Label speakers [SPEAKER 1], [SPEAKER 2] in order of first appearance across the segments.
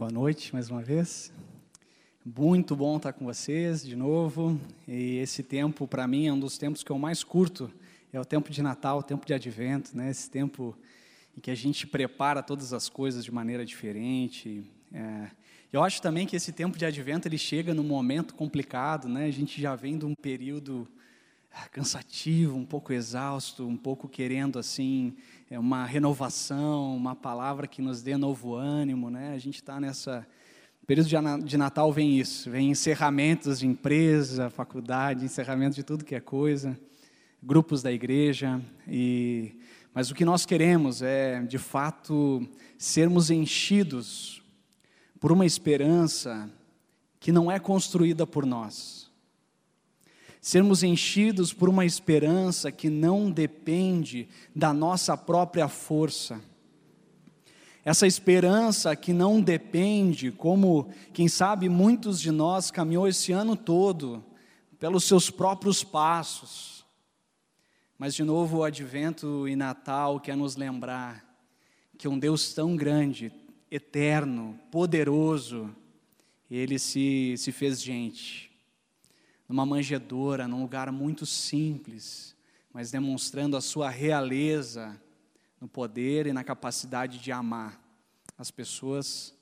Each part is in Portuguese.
[SPEAKER 1] Boa noite mais uma vez. Muito bom estar com vocês de novo. E esse tempo, para mim, é um dos tempos que eu mais curto. É o tempo de Natal, o tempo de Advento, né? Esse tempo em que a gente prepara todas as coisas de maneira diferente. É... Eu acho também que esse tempo de Advento ele chega num momento complicado, né? A gente já vem de um período cansativo, um pouco exausto, um pouco querendo assim é uma renovação, uma palavra que nos dê novo ânimo, né? A gente está nessa período de Natal vem isso, vem encerramentos de empresa, faculdade, encerramento de tudo que é coisa, grupos da igreja e mas o que nós queremos é, de fato, sermos enchidos por uma esperança que não é construída por nós sermos enchidos por uma esperança que não depende da nossa própria força. Essa esperança que não depende, como, quem sabe, muitos de nós caminhou esse ano todo, pelos seus próprios passos. Mas, de novo, o advento e Natal quer nos lembrar que um Deus tão grande, eterno, poderoso, ele se, se fez gente numa manjedoura, num lugar muito simples, mas demonstrando a sua realeza no poder e na capacidade de amar as pessoas,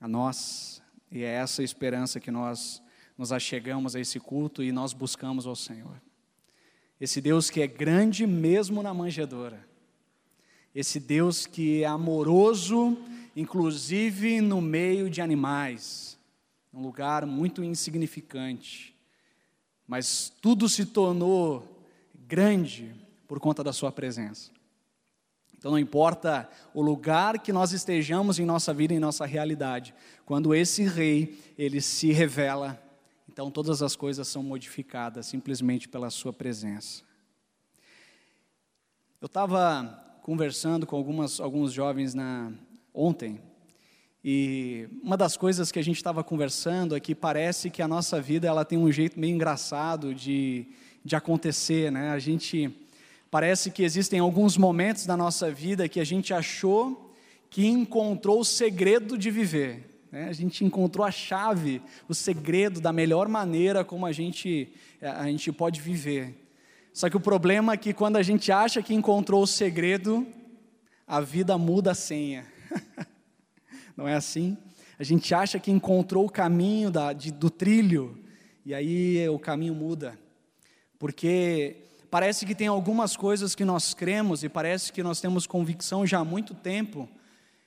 [SPEAKER 1] a nós, e é essa esperança que nós nos achegamos a esse culto e nós buscamos ao Senhor. Esse Deus que é grande mesmo na manjedoura. Esse Deus que é amoroso, inclusive no meio de animais, um lugar muito insignificante mas tudo se tornou grande por conta da Sua presença. Então não importa o lugar que nós estejamos em nossa vida, em nossa realidade, quando esse Rei ele se revela, então todas as coisas são modificadas simplesmente pela Sua presença. Eu estava conversando com algumas, alguns jovens na, ontem e uma das coisas que a gente estava conversando é que parece que a nossa vida ela tem um jeito meio engraçado de, de acontecer, né? A gente parece que existem alguns momentos da nossa vida que a gente achou que encontrou o segredo de viver. Né? A gente encontrou a chave, o segredo da melhor maneira como a gente, a gente pode viver. Só que o problema é que quando a gente acha que encontrou o segredo, a vida muda a senha. não é assim? A gente acha que encontrou o caminho da, de, do trilho, e aí o caminho muda, porque parece que tem algumas coisas que nós cremos e parece que nós temos convicção já há muito tempo,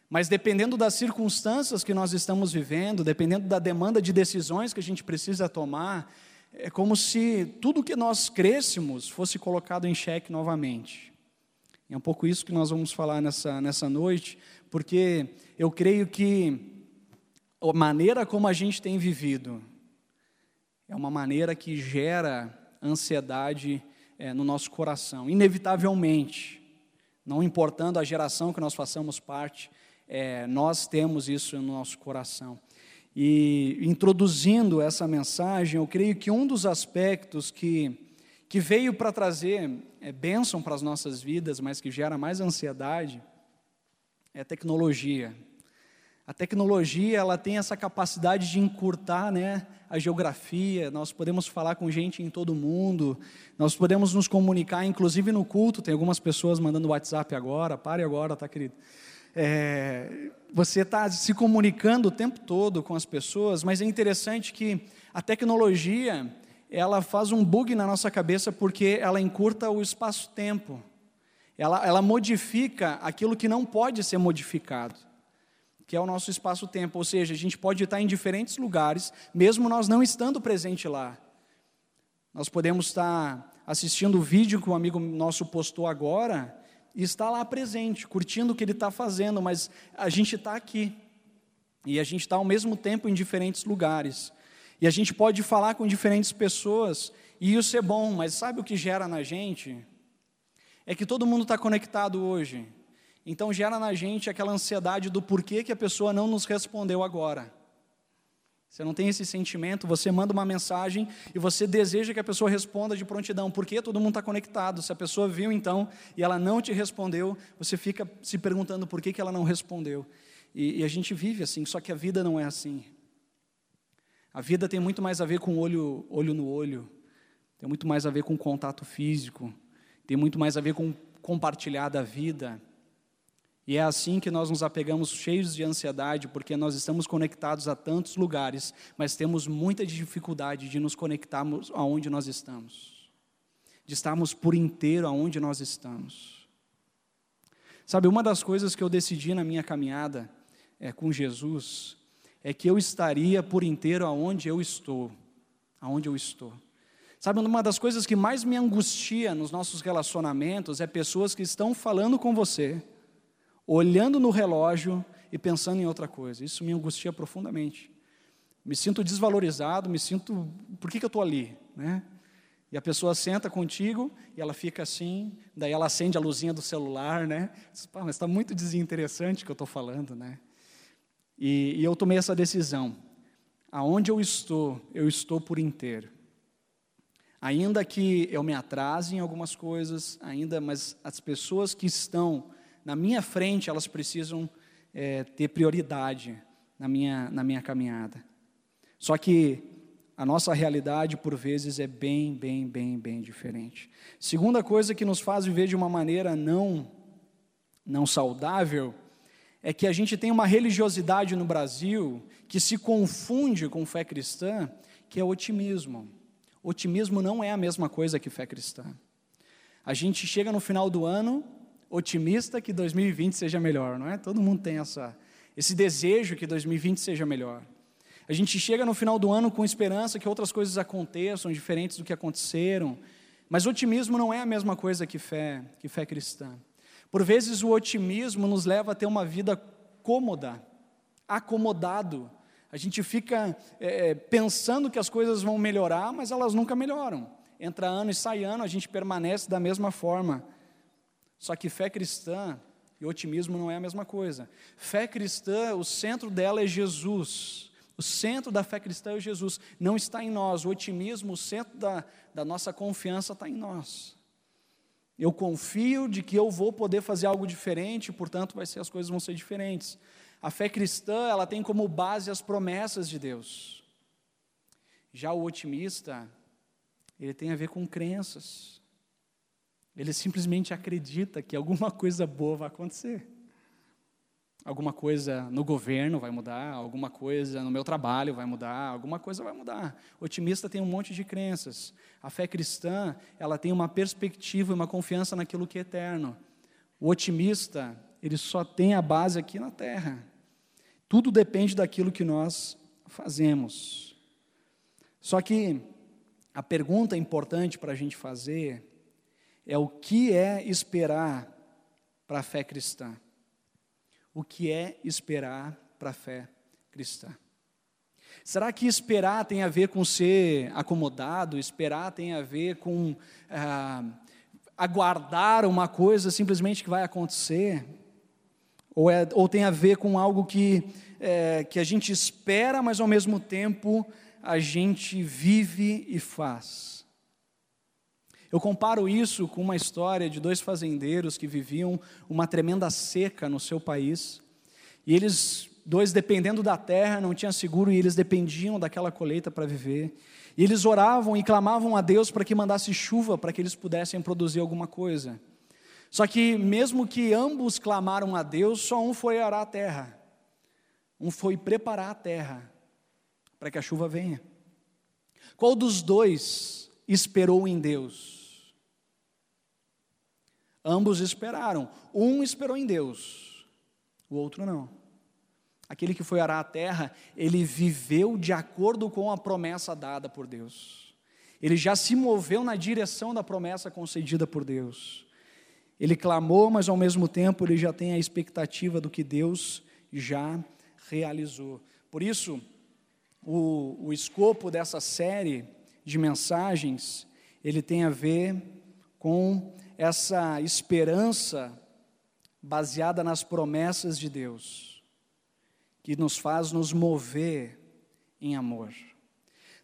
[SPEAKER 1] mas dependendo das circunstâncias que nós estamos vivendo, dependendo da demanda de decisões que a gente precisa tomar, é como se tudo que nós crescemos fosse colocado em xeque novamente. É um pouco isso que nós vamos falar nessa, nessa noite, porque eu creio que a maneira como a gente tem vivido é uma maneira que gera ansiedade é, no nosso coração, inevitavelmente, não importando a geração que nós façamos parte, é, nós temos isso no nosso coração. E introduzindo essa mensagem, eu creio que um dos aspectos que, que veio para trazer é, bênção para as nossas vidas, mas que gera mais ansiedade, é tecnologia. A tecnologia ela tem essa capacidade de encurtar né, a geografia, nós podemos falar com gente em todo mundo, nós podemos nos comunicar, inclusive no culto, tem algumas pessoas mandando WhatsApp agora, pare agora, tá querido? É, você está se comunicando o tempo todo com as pessoas, mas é interessante que a tecnologia ela faz um bug na nossa cabeça porque ela encurta o espaço-tempo ela, ela modifica aquilo que não pode ser modificado, que é o nosso espaço-tempo. Ou seja, a gente pode estar em diferentes lugares, mesmo nós não estando presente lá. Nós podemos estar assistindo o vídeo que um amigo nosso postou agora e está lá presente, curtindo o que ele está fazendo, mas a gente está aqui. E a gente está ao mesmo tempo em diferentes lugares. E a gente pode falar com diferentes pessoas, e isso é bom, mas sabe o que gera na gente? é que todo mundo está conectado hoje. Então gera na gente aquela ansiedade do porquê que a pessoa não nos respondeu agora. Você não tem esse sentimento, você manda uma mensagem e você deseja que a pessoa responda de prontidão, porque todo mundo está conectado. Se a pessoa viu então e ela não te respondeu, você fica se perguntando por que, que ela não respondeu. E, e a gente vive assim, só que a vida não é assim. A vida tem muito mais a ver com olho, olho no olho, tem muito mais a ver com contato físico, tem muito mais a ver com compartilhar da vida. E é assim que nós nos apegamos cheios de ansiedade, porque nós estamos conectados a tantos lugares, mas temos muita dificuldade de nos conectarmos aonde nós estamos, de estarmos por inteiro aonde nós estamos. Sabe, uma das coisas que eu decidi na minha caminhada é, com Jesus é que eu estaria por inteiro aonde eu estou, aonde eu estou. Sabe, uma das coisas que mais me angustia nos nossos relacionamentos é pessoas que estão falando com você, olhando no relógio e pensando em outra coisa. Isso me angustia profundamente. Me sinto desvalorizado, me sinto. Por que, que eu estou ali? Né? E a pessoa senta contigo e ela fica assim, daí ela acende a luzinha do celular, né? Diz, mas está muito desinteressante o que eu estou falando, né? E, e eu tomei essa decisão. Aonde eu estou, eu estou por inteiro. Ainda que eu me atrase em algumas coisas, ainda, mas as pessoas que estão na minha frente, elas precisam é, ter prioridade na minha, na minha caminhada. Só que a nossa realidade, por vezes, é bem, bem, bem, bem diferente. Segunda coisa que nos faz viver de uma maneira não, não saudável é que a gente tem uma religiosidade no Brasil que se confunde com fé cristã, que é otimismo. Otimismo não é a mesma coisa que fé cristã. A gente chega no final do ano otimista que 2020 seja melhor, não é? Todo mundo tem essa, esse desejo que 2020 seja melhor. A gente chega no final do ano com esperança que outras coisas aconteçam diferentes do que aconteceram, mas otimismo não é a mesma coisa que fé, que fé cristã. Por vezes o otimismo nos leva a ter uma vida cômoda, acomodado, a gente fica é, é, pensando que as coisas vão melhorar, mas elas nunca melhoram. Entra ano e sai ano, a gente permanece da mesma forma. Só que fé cristã e otimismo não é a mesma coisa. Fé cristã, o centro dela é Jesus. O centro da fé cristã é Jesus, não está em nós. O otimismo, o centro da, da nossa confiança está em nós. Eu confio de que eu vou poder fazer algo diferente, portanto, vai ser, as coisas vão ser diferentes. A fé cristã, ela tem como base as promessas de Deus. Já o otimista, ele tem a ver com crenças. Ele simplesmente acredita que alguma coisa boa vai acontecer. Alguma coisa no governo vai mudar, alguma coisa no meu trabalho vai mudar, alguma coisa vai mudar. O otimista tem um monte de crenças. A fé cristã, ela tem uma perspectiva e uma confiança naquilo que é eterno. O otimista, ele só tem a base aqui na terra. Tudo depende daquilo que nós fazemos. Só que a pergunta importante para a gente fazer é o que é esperar para a fé cristã? O que é esperar para a fé cristã? Será que esperar tem a ver com ser acomodado? Esperar tem a ver com ah, aguardar uma coisa simplesmente que vai acontecer? Ou, é, ou tem a ver com algo que, é, que a gente espera, mas ao mesmo tempo a gente vive e faz. Eu comparo isso com uma história de dois fazendeiros que viviam uma tremenda seca no seu país. E eles, dois dependendo da terra, não tinham seguro e eles dependiam daquela colheita para viver. E eles oravam e clamavam a Deus para que mandasse chuva para que eles pudessem produzir alguma coisa. Só que, mesmo que ambos clamaram a Deus, só um foi arar a terra, um foi preparar a terra para que a chuva venha. Qual dos dois esperou em Deus? Ambos esperaram. Um esperou em Deus, o outro não. Aquele que foi arar a terra, ele viveu de acordo com a promessa dada por Deus. Ele já se moveu na direção da promessa concedida por Deus. Ele clamou, mas ao mesmo tempo ele já tem a expectativa do que Deus já realizou. Por isso, o, o escopo dessa série de mensagens, ele tem a ver com essa esperança baseada nas promessas de Deus, que nos faz nos mover em amor.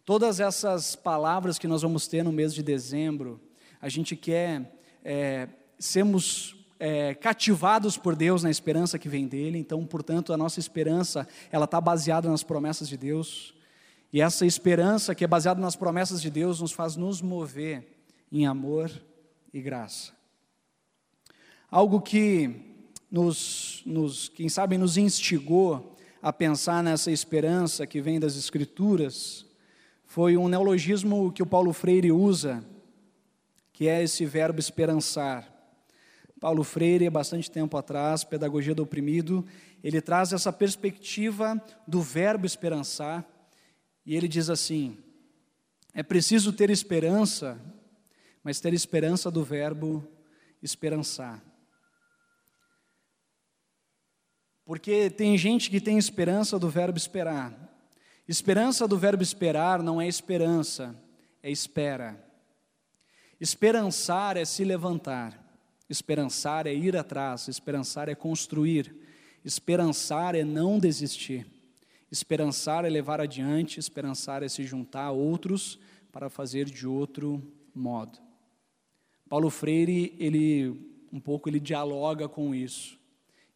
[SPEAKER 1] Todas essas palavras que nós vamos ter no mês de dezembro, a gente quer é, sermos é, cativados por Deus na esperança que vem dele. Então, portanto, a nossa esperança ela está baseada nas promessas de Deus. E essa esperança que é baseada nas promessas de Deus nos faz nos mover em amor e graça. Algo que nos, nos, quem sabe, nos instigou a pensar nessa esperança que vem das Escrituras foi um neologismo que o Paulo Freire usa, que é esse verbo esperançar. Paulo Freire, há bastante tempo atrás, Pedagogia do Oprimido, ele traz essa perspectiva do verbo esperançar, e ele diz assim: é preciso ter esperança, mas ter esperança do verbo esperançar. Porque tem gente que tem esperança do verbo esperar. Esperança do verbo esperar não é esperança, é espera. Esperançar é se levantar. Esperançar é ir atrás, esperançar é construir, esperançar é não desistir, esperançar é levar adiante, esperançar é se juntar a outros para fazer de outro modo. Paulo Freire, ele um pouco ele dialoga com isso.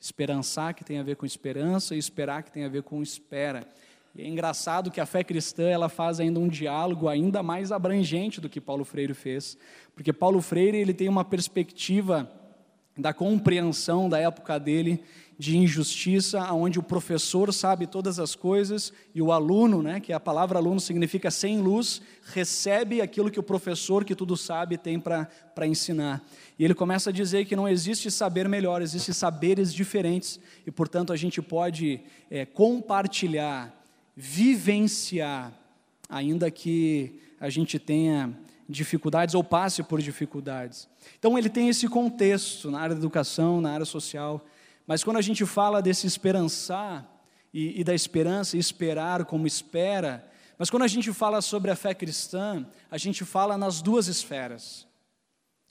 [SPEAKER 1] Esperançar que tem a ver com esperança e esperar que tem a ver com espera. E é engraçado que a fé cristã ela faz ainda um diálogo ainda mais abrangente do que Paulo Freire fez, porque Paulo Freire ele tem uma perspectiva da compreensão da época dele de injustiça, onde o professor sabe todas as coisas e o aluno, né, que a palavra aluno significa sem luz, recebe aquilo que o professor que tudo sabe tem para ensinar. E ele começa a dizer que não existe saber melhor, existem saberes diferentes e, portanto, a gente pode é, compartilhar vivenciar, ainda que a gente tenha dificuldades ou passe por dificuldades. Então, ele tem esse contexto na área da educação, na área social, mas quando a gente fala desse esperançar e, e da esperança, esperar como espera, mas quando a gente fala sobre a fé cristã, a gente fala nas duas esferas.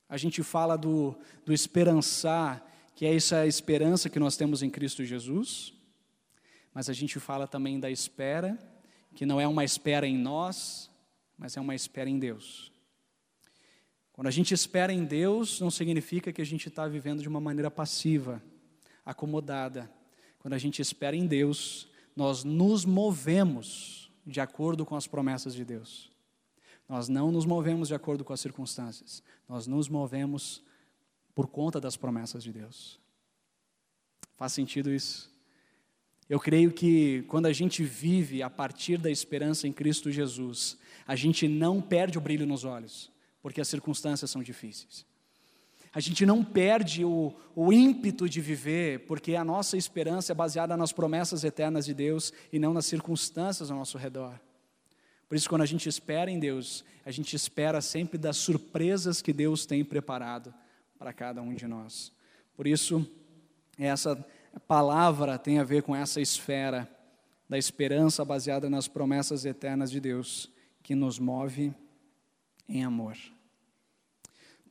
[SPEAKER 1] A gente fala do, do esperançar, que é essa esperança que nós temos em Cristo Jesus, mas a gente fala também da espera, que não é uma espera em nós, mas é uma espera em Deus. Quando a gente espera em Deus, não significa que a gente está vivendo de uma maneira passiva, acomodada. Quando a gente espera em Deus, nós nos movemos de acordo com as promessas de Deus. Nós não nos movemos de acordo com as circunstâncias, nós nos movemos por conta das promessas de Deus. Faz sentido isso? Eu creio que quando a gente vive a partir da esperança em Cristo Jesus, a gente não perde o brilho nos olhos, porque as circunstâncias são difíceis. A gente não perde o, o ímpeto de viver, porque a nossa esperança é baseada nas promessas eternas de Deus e não nas circunstâncias ao nosso redor. Por isso, quando a gente espera em Deus, a gente espera sempre das surpresas que Deus tem preparado para cada um de nós. Por isso, essa palavra tem a ver com essa esfera da esperança baseada nas promessas eternas de Deus, que nos move em amor.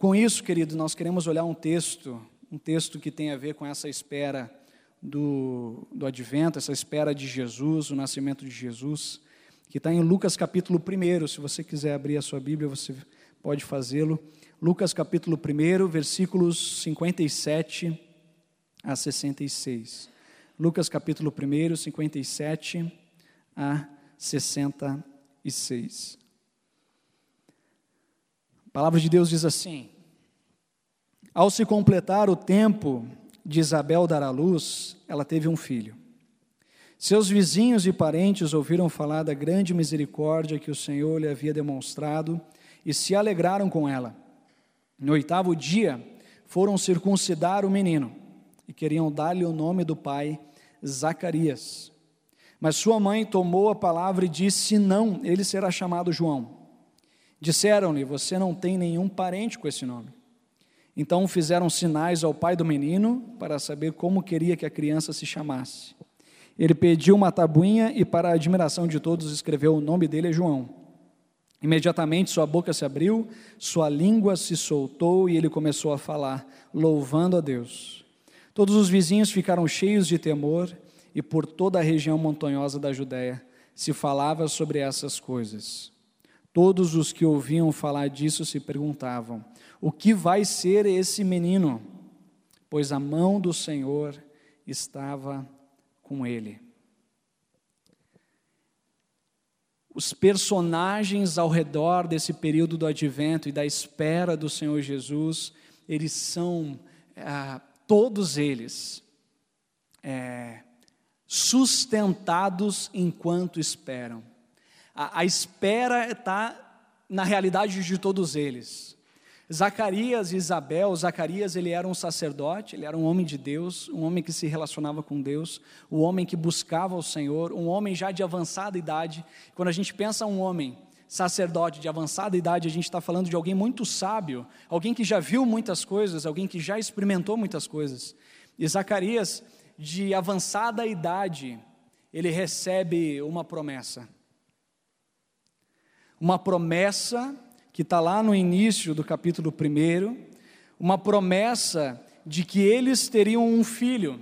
[SPEAKER 1] Com isso, querido, nós queremos olhar um texto, um texto que tem a ver com essa espera do, do advento, essa espera de Jesus, o nascimento de Jesus, que está em Lucas capítulo 1. Se você quiser abrir a sua Bíblia, você pode fazê-lo. Lucas capítulo 1, versículos 57 a 66. Lucas capítulo 1, 57 a 66. A palavra de Deus diz assim: Ao se completar o tempo de Isabel dar à luz, ela teve um filho. Seus vizinhos e parentes ouviram falar da grande misericórdia que o Senhor lhe havia demonstrado e se alegraram com ela. No oitavo dia, foram circuncidar o menino e queriam dar-lhe o nome do pai, Zacarias. Mas sua mãe tomou a palavra e disse: Não, ele será chamado João. Disseram-lhe: Você não tem nenhum parente com esse nome. Então fizeram sinais ao pai do menino para saber como queria que a criança se chamasse. Ele pediu uma tabuinha e, para a admiração de todos, escreveu o nome dele João. Imediatamente sua boca se abriu, sua língua se soltou e ele começou a falar, louvando a Deus. Todos os vizinhos ficaram cheios de temor e por toda a região montanhosa da Judéia se falava sobre essas coisas. Todos os que ouviam falar disso se perguntavam: o que vai ser esse menino? pois a mão do Senhor estava com ele. Os personagens ao redor desse período do advento e da espera do Senhor Jesus, eles são, ah, todos eles, é, sustentados enquanto esperam. A, a espera está na realidade de todos eles. Zacarias e Isabel, Zacarias ele era um sacerdote, ele era um homem de Deus, um homem que se relacionava com Deus, um homem que buscava o Senhor, um homem já de avançada idade. Quando a gente pensa um homem sacerdote de avançada idade, a gente está falando de alguém muito sábio, alguém que já viu muitas coisas, alguém que já experimentou muitas coisas. E Zacarias, de avançada idade, ele recebe uma promessa. Uma promessa que está lá no início do capítulo 1, uma promessa de que eles teriam um filho,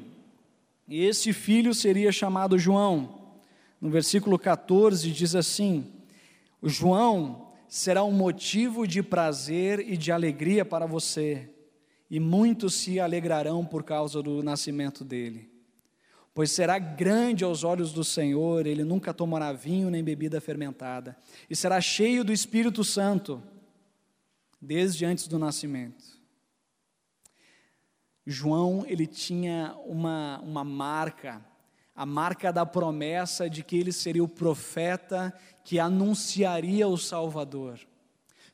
[SPEAKER 1] e esse filho seria chamado João. No versículo 14 diz assim: João será um motivo de prazer e de alegria para você, e muitos se alegrarão por causa do nascimento dele. Pois será grande aos olhos do Senhor, ele nunca tomará vinho nem bebida fermentada, e será cheio do Espírito Santo, desde antes do nascimento. João, ele tinha uma, uma marca, a marca da promessa de que ele seria o profeta que anunciaria o Salvador.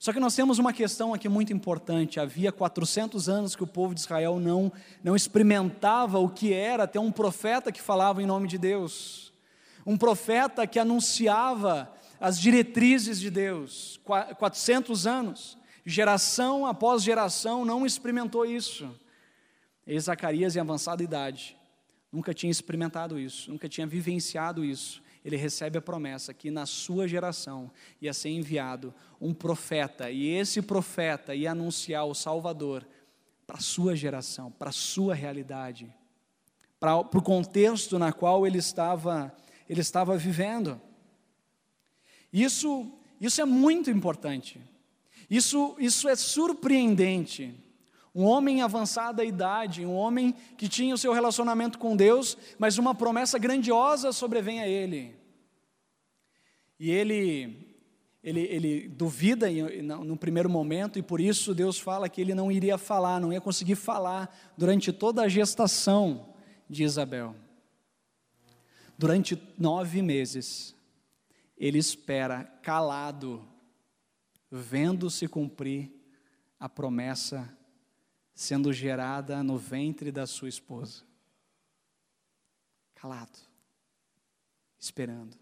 [SPEAKER 1] Só que nós temos uma questão aqui muito importante. Havia 400 anos que o povo de Israel não, não experimentava o que era ter um profeta que falava em nome de Deus, um profeta que anunciava as diretrizes de Deus. 400 anos, geração após geração, não experimentou isso. E Zacarias, em avançada idade, nunca tinha experimentado isso, nunca tinha vivenciado isso ele recebe a promessa que na sua geração ia ser enviado um profeta, e esse profeta ia anunciar o Salvador para a sua geração, para a sua realidade, para, o contexto na qual ele estava, ele estava vivendo. Isso, isso é muito importante, isso, isso é surpreendente. Um homem em avançada idade, um homem que tinha o seu relacionamento com Deus, mas uma promessa grandiosa sobrevém a ele. E ele, ele, ele duvida no primeiro momento, e por isso Deus fala que ele não iria falar, não ia conseguir falar durante toda a gestação de Isabel. Durante nove meses, ele espera calado, vendo se cumprir a promessa sendo gerada no ventre da sua esposa. Calado, esperando,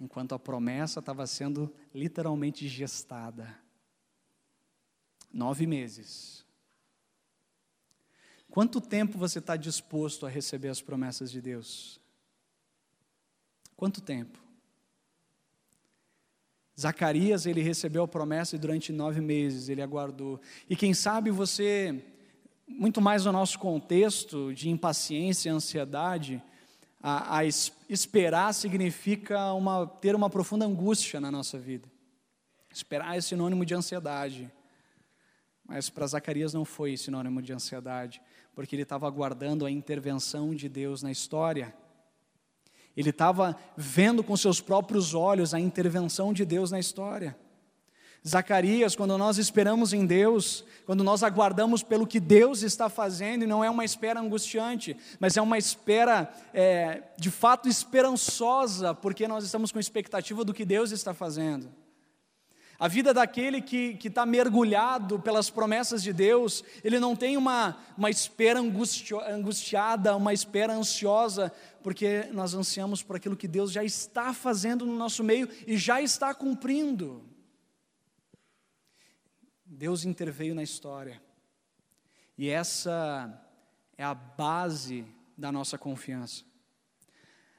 [SPEAKER 1] enquanto a promessa estava sendo literalmente gestada. Nove meses. Quanto tempo você está disposto a receber as promessas de Deus? Quanto tempo? Zacarias, ele recebeu a promessa e durante nove meses ele aguardou. E quem sabe você, muito mais no nosso contexto de impaciência e ansiedade, a, a esperar significa uma, ter uma profunda angústia na nossa vida. Esperar é sinônimo de ansiedade. Mas para Zacarias não foi sinônimo de ansiedade, porque ele estava aguardando a intervenção de Deus na história. Ele estava vendo com seus próprios olhos a intervenção de Deus na história. Zacarias, quando nós esperamos em Deus, quando nós aguardamos pelo que Deus está fazendo, e não é uma espera angustiante, mas é uma espera é, de fato esperançosa, porque nós estamos com expectativa do que Deus está fazendo. A vida daquele que está mergulhado pelas promessas de Deus, ele não tem uma, uma espera angustiada, uma espera ansiosa, porque nós ansiamos por aquilo que Deus já está fazendo no nosso meio e já está cumprindo. Deus interveio na história, e essa é a base da nossa confiança.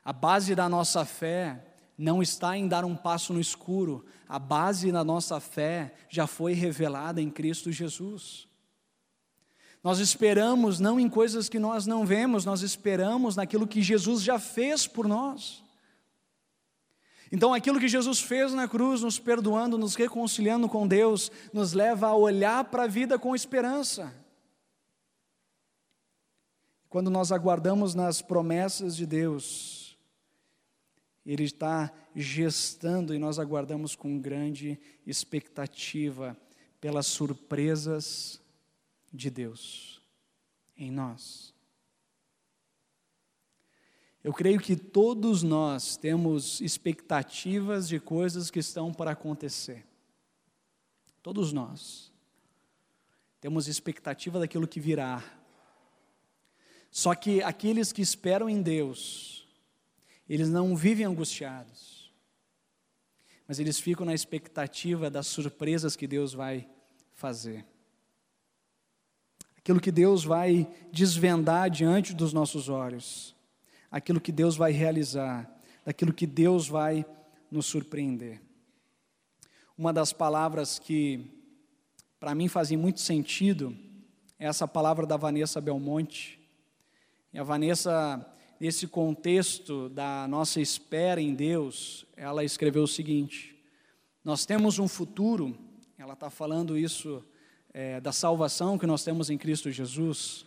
[SPEAKER 1] A base da nossa fé não está em dar um passo no escuro, a base da nossa fé já foi revelada em Cristo Jesus. Nós esperamos não em coisas que nós não vemos, nós esperamos naquilo que Jesus já fez por nós. Então, aquilo que Jesus fez na cruz, nos perdoando, nos reconciliando com Deus, nos leva a olhar para a vida com esperança. quando nós aguardamos nas promessas de Deus, Ele está gestando e nós aguardamos com grande expectativa pelas surpresas de Deus em nós. Eu creio que todos nós temos expectativas de coisas que estão para acontecer. Todos nós. Temos expectativa daquilo que virá. Só que aqueles que esperam em Deus, eles não vivem angustiados, mas eles ficam na expectativa das surpresas que Deus vai fazer. Aquilo que Deus vai desvendar diante dos nossos olhos, aquilo que Deus vai realizar, daquilo que Deus vai nos surpreender. Uma das palavras que para mim fazem muito sentido é essa palavra da Vanessa Belmonte, e a Vanessa, nesse contexto da nossa espera em Deus, ela escreveu o seguinte: Nós temos um futuro, ela está falando isso é, da salvação que nós temos em Cristo Jesus.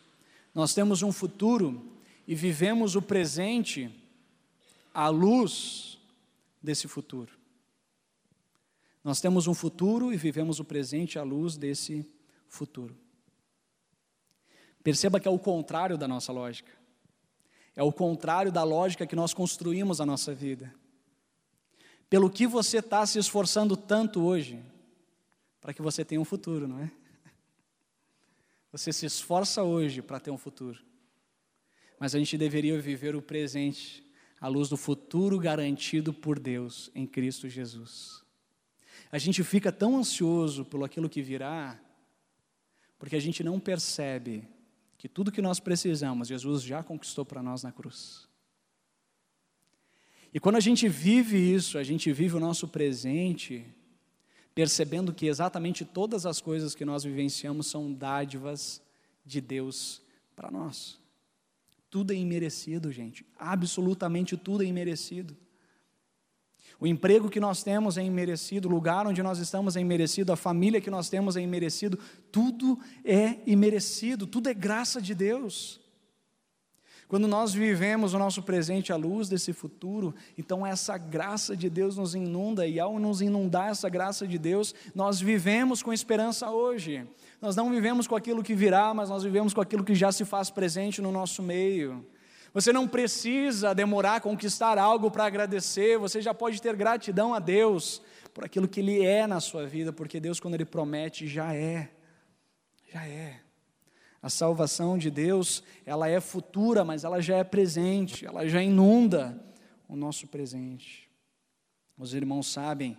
[SPEAKER 1] Nós temos um futuro e vivemos o presente à luz desse futuro. Nós temos um futuro e vivemos o presente à luz desse futuro. Perceba que é o contrário da nossa lógica. É o contrário da lógica que nós construímos a nossa vida. Pelo que você está se esforçando tanto hoje, para que você tenha um futuro, não é? Você se esforça hoje para ter um futuro, mas a gente deveria viver o presente à luz do futuro garantido por Deus em Cristo Jesus. A gente fica tão ansioso pelo aquilo que virá, porque a gente não percebe que tudo que nós precisamos, Jesus já conquistou para nós na cruz. E quando a gente vive isso, a gente vive o nosso presente, percebendo que exatamente todas as coisas que nós vivenciamos são dádivas de Deus para nós. Tudo é imerecido, gente, absolutamente tudo é imerecido. O emprego que nós temos é imerecido, o lugar onde nós estamos é imerecido, a família que nós temos é imerecido, tudo é imerecido, tudo é graça de Deus. Quando nós vivemos o nosso presente à luz desse futuro, então essa graça de Deus nos inunda, e ao nos inundar essa graça de Deus, nós vivemos com esperança hoje. Nós não vivemos com aquilo que virá, mas nós vivemos com aquilo que já se faz presente no nosso meio. Você não precisa demorar a conquistar algo para agradecer, você já pode ter gratidão a Deus por aquilo que Ele é na sua vida, porque Deus, quando Ele promete, já é. Já é. A salvação de Deus, ela é futura, mas ela já é presente, ela já inunda o nosso presente. Os irmãos sabem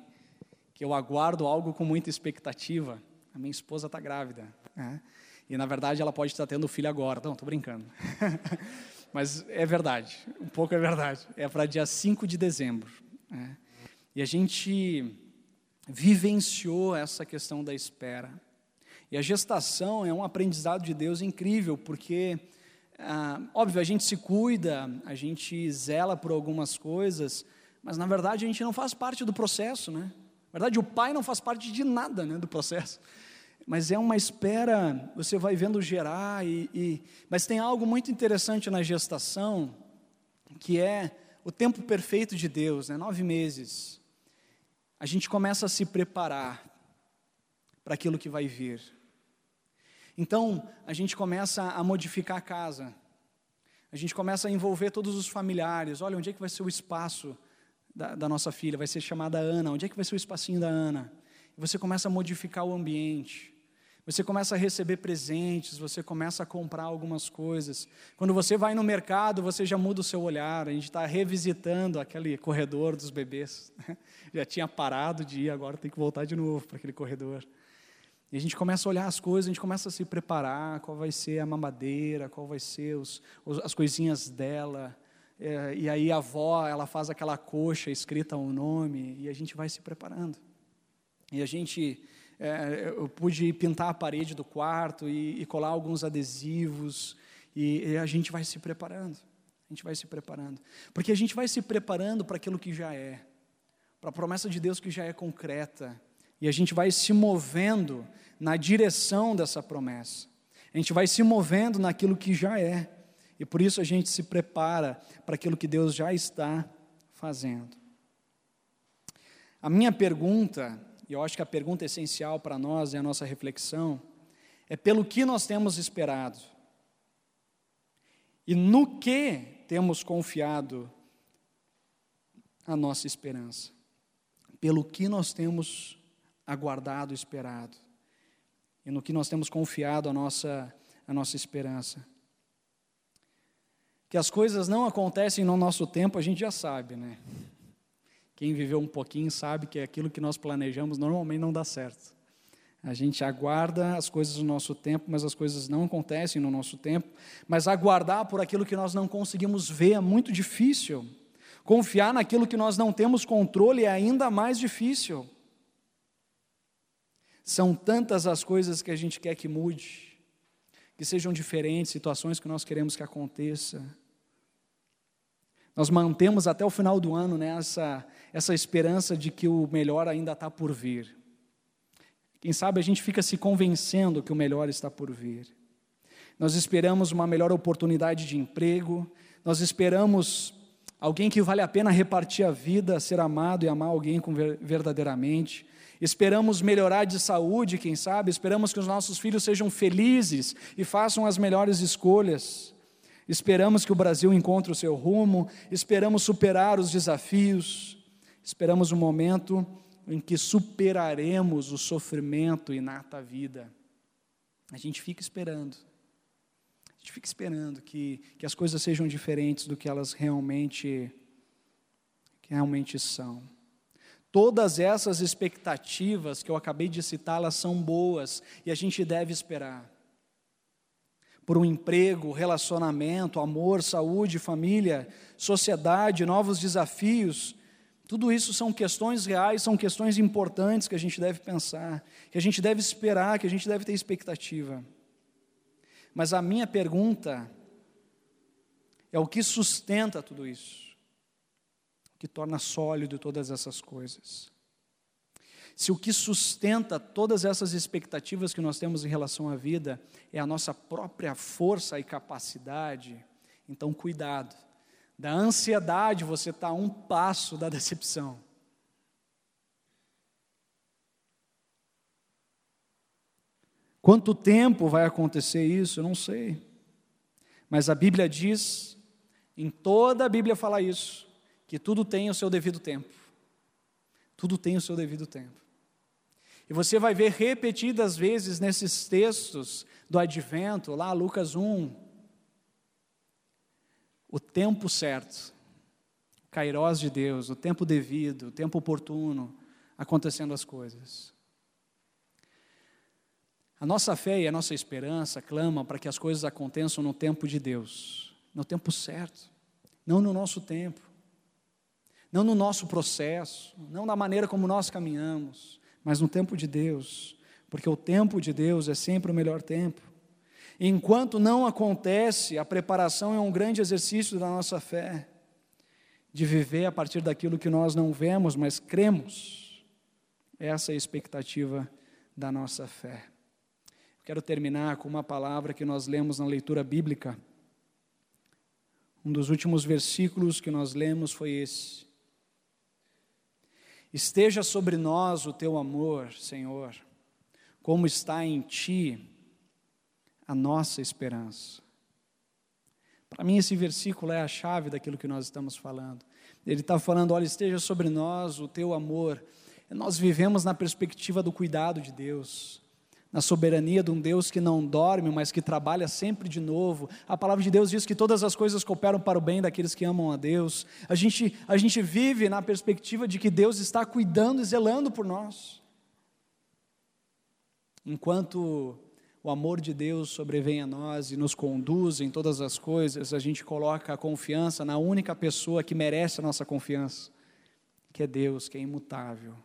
[SPEAKER 1] que eu aguardo algo com muita expectativa. A minha esposa está grávida. Né? E na verdade ela pode estar tendo filho agora. Não, estou brincando. mas é verdade, um pouco é verdade. É para dia 5 de dezembro. Né? E a gente vivenciou essa questão da espera. E a gestação é um aprendizado de Deus incrível, porque, ah, óbvio, a gente se cuida, a gente zela por algumas coisas, mas na verdade a gente não faz parte do processo, né? Na verdade, o pai não faz parte de nada né, do processo mas é uma espera, você vai vendo gerar, e, e, mas tem algo muito interessante na gestação, que é o tempo perfeito de Deus, né? nove meses. A gente começa a se preparar para aquilo que vai vir. Então, a gente começa a modificar a casa, a gente começa a envolver todos os familiares. Olha, onde é que vai ser o espaço da, da nossa filha? Vai ser chamada Ana. Onde é que vai ser o espacinho da Ana? Você começa a modificar o ambiente. Você começa a receber presentes, você começa a comprar algumas coisas. Quando você vai no mercado, você já muda o seu olhar. A gente está revisitando aquele corredor dos bebês. Né? Já tinha parado de ir, agora tem que voltar de novo para aquele corredor. E a gente começa a olhar as coisas, a gente começa a se preparar, qual vai ser a mamadeira, qual vai ser os, as coisinhas dela. É, e aí a avó, ela faz aquela coxa escrita o nome, e a gente vai se preparando. E a gente é, eu pude pintar a parede do quarto e, e colar alguns adesivos, e, e, a gente vai se preparando. A gente vai se preparando. Porque a gente vai se preparando para aquilo que já é, para a promessa de Deus que já é concreta, e a gente vai se movendo na direção dessa promessa. A gente vai se movendo naquilo que já é. E por isso a gente se prepara para aquilo que Deus já está fazendo. A minha pergunta, e eu acho que a pergunta essencial para nós e a nossa reflexão, é pelo que nós temos esperado. E no que temos confiado a nossa esperança? Pelo que nós temos aguardado, esperado? E no que nós temos confiado a nossa, a nossa esperança? Que as coisas não acontecem no nosso tempo, a gente já sabe, né? Quem viveu um pouquinho sabe que aquilo que nós planejamos normalmente não dá certo. A gente aguarda as coisas no nosso tempo, mas as coisas não acontecem no nosso tempo. Mas aguardar por aquilo que nós não conseguimos ver é muito difícil. Confiar naquilo que nós não temos controle é ainda mais difícil. São tantas as coisas que a gente quer que mude, que sejam diferentes, situações que nós queremos que aconteça. Nós mantemos até o final do ano né, essa, essa esperança de que o melhor ainda está por vir. Quem sabe a gente fica se convencendo que o melhor está por vir. Nós esperamos uma melhor oportunidade de emprego, nós esperamos alguém que vale a pena repartir a vida, ser amado e amar alguém verdadeiramente. Esperamos melhorar de saúde, quem sabe, esperamos que os nossos filhos sejam felizes e façam as melhores escolhas. Esperamos que o Brasil encontre o seu rumo, esperamos superar os desafios, esperamos um momento em que superaremos o sofrimento e nata vida. A gente fica esperando. Gente fica esperando que, que as coisas sejam diferentes do que elas realmente, que realmente são. Todas essas expectativas que eu acabei de citar, elas são boas e a gente deve esperar. Por um emprego, relacionamento, amor, saúde, família, sociedade, novos desafios, tudo isso são questões reais, são questões importantes que a gente deve pensar, que a gente deve esperar, que a gente deve ter expectativa. Mas a minha pergunta é o que sustenta tudo isso, o que torna sólido todas essas coisas. Se o que sustenta todas essas expectativas que nós temos em relação à vida é a nossa própria força e capacidade, então cuidado da ansiedade, você está a um passo da decepção. Quanto tempo vai acontecer isso? Eu não sei. Mas a Bíblia diz, em toda a Bíblia fala isso, que tudo tem o seu devido tempo. Tudo tem o seu devido tempo. E você vai ver repetidas vezes nesses textos do advento, lá Lucas 1, o tempo certo, o kairós de Deus, o tempo devido, o tempo oportuno, acontecendo as coisas. A nossa fé e a nossa esperança clamam para que as coisas aconteçam no tempo de Deus, no tempo certo, não no nosso tempo, não no nosso processo, não na maneira como nós caminhamos, mas no tempo de Deus, porque o tempo de Deus é sempre o melhor tempo. Enquanto não acontece, a preparação é um grande exercício da nossa fé, de viver a partir daquilo que nós não vemos, mas cremos. Essa é a expectativa da nossa fé. Quero terminar com uma palavra que nós lemos na leitura bíblica. Um dos últimos versículos que nós lemos foi esse. Esteja sobre nós o teu amor, Senhor, como está em ti a nossa esperança. Para mim, esse versículo é a chave daquilo que nós estamos falando. Ele está falando: olha, esteja sobre nós o teu amor. Nós vivemos na perspectiva do cuidado de Deus, na soberania de um Deus que não dorme, mas que trabalha sempre de novo. A palavra de Deus diz que todas as coisas cooperam para o bem daqueles que amam a Deus. A gente, a gente vive na perspectiva de que Deus está cuidando e zelando por nós. Enquanto o amor de Deus sobrevém a nós e nos conduz em todas as coisas, a gente coloca a confiança na única pessoa que merece a nossa confiança, que é Deus, que é imutável,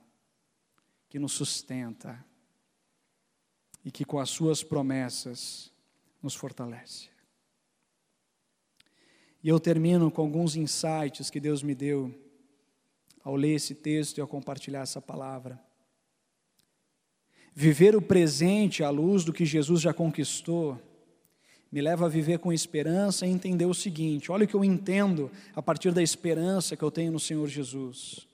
[SPEAKER 1] que nos sustenta e que com as suas promessas nos fortalece. E eu termino com alguns insights que Deus me deu ao ler esse texto e ao compartilhar essa palavra. Viver o presente à luz do que Jesus já conquistou me leva a viver com esperança e entender o seguinte: olha o que eu entendo a partir da esperança que eu tenho no Senhor Jesus.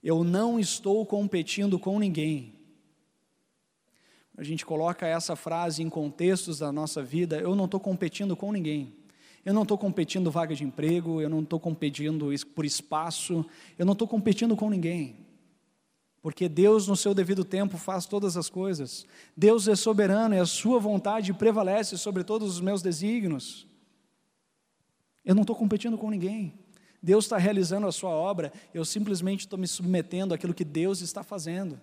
[SPEAKER 1] Eu não estou competindo com ninguém. A gente coloca essa frase em contextos da nossa vida, eu não estou competindo com ninguém. Eu não estou competindo vaga de emprego, eu não estou competindo por espaço, eu não estou competindo com ninguém. Porque Deus, no seu devido tempo, faz todas as coisas. Deus é soberano e a sua vontade prevalece sobre todos os meus desígnios. Eu não estou competindo com ninguém. Deus está realizando a sua obra, eu simplesmente estou me submetendo àquilo que Deus está fazendo.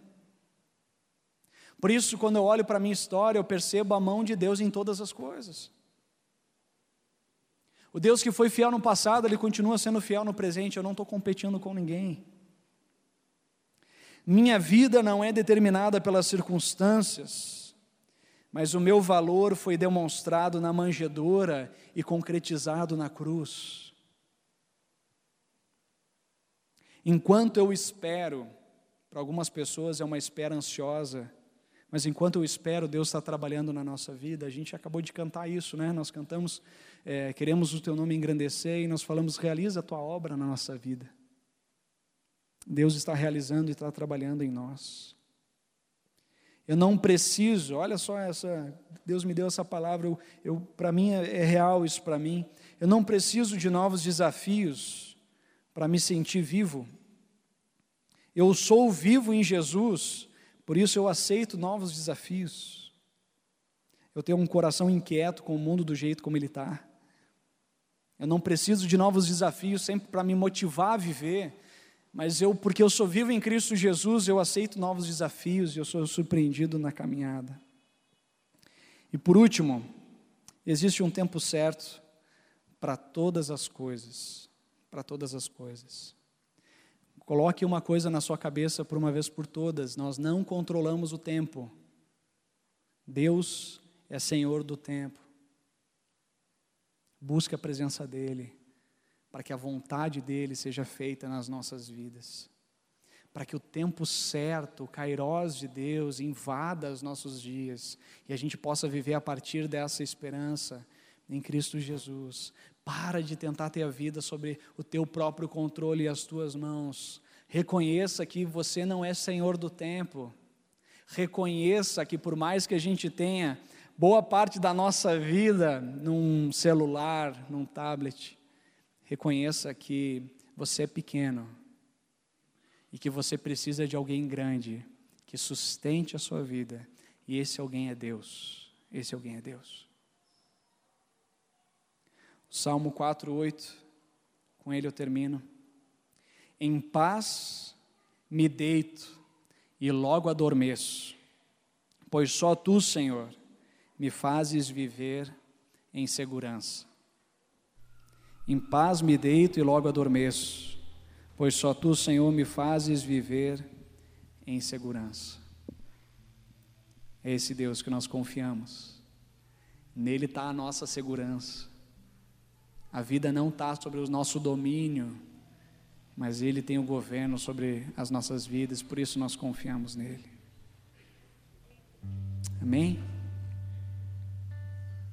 [SPEAKER 1] Por isso, quando eu olho para a minha história, eu percebo a mão de Deus em todas as coisas. O Deus que foi fiel no passado, ele continua sendo fiel no presente. Eu não estou competindo com ninguém. Minha vida não é determinada pelas circunstâncias, mas o meu valor foi demonstrado na manjedoura e concretizado na cruz. Enquanto eu espero, para algumas pessoas é uma espera ansiosa, mas enquanto eu espero, Deus está trabalhando na nossa vida. A gente acabou de cantar isso, né? Nós cantamos, é, queremos o Teu nome engrandecer e nós falamos, realiza a Tua obra na nossa vida. Deus está realizando e está trabalhando em nós. Eu não preciso, olha só essa, Deus me deu essa palavra, eu, eu para mim é, é real isso para mim. Eu não preciso de novos desafios para me sentir vivo. Eu sou vivo em Jesus, por isso eu aceito novos desafios. Eu tenho um coração inquieto com o mundo do jeito como ele está. Eu não preciso de novos desafios sempre para me motivar a viver, mas eu, porque eu sou vivo em Cristo Jesus, eu aceito novos desafios e eu sou surpreendido na caminhada. E por último, existe um tempo certo para todas as coisas, para todas as coisas. Coloque uma coisa na sua cabeça por uma vez por todas: nós não controlamos o tempo. Deus é Senhor do tempo. Busque a presença dEle, para que a vontade dEle seja feita nas nossas vidas. Para que o tempo certo, o kairós de Deus, invada os nossos dias e a gente possa viver a partir dessa esperança em Cristo Jesus. Para de tentar ter a vida sobre o teu próprio controle e as tuas mãos. Reconheça que você não é senhor do tempo. Reconheça que por mais que a gente tenha boa parte da nossa vida num celular, num tablet, reconheça que você é pequeno e que você precisa de alguém grande que sustente a sua vida. E esse alguém é Deus. Esse alguém é Deus. Salmo 4:8, com ele eu termino. Em paz me deito e logo adormeço, pois só tu, Senhor, me fazes viver em segurança. Em paz me deito e logo adormeço, pois só tu, Senhor, me fazes viver em segurança. É esse Deus que nós confiamos, nele está a nossa segurança. A vida não está sobre o nosso domínio, mas Ele tem o governo sobre as nossas vidas, por isso nós confiamos nele. Amém?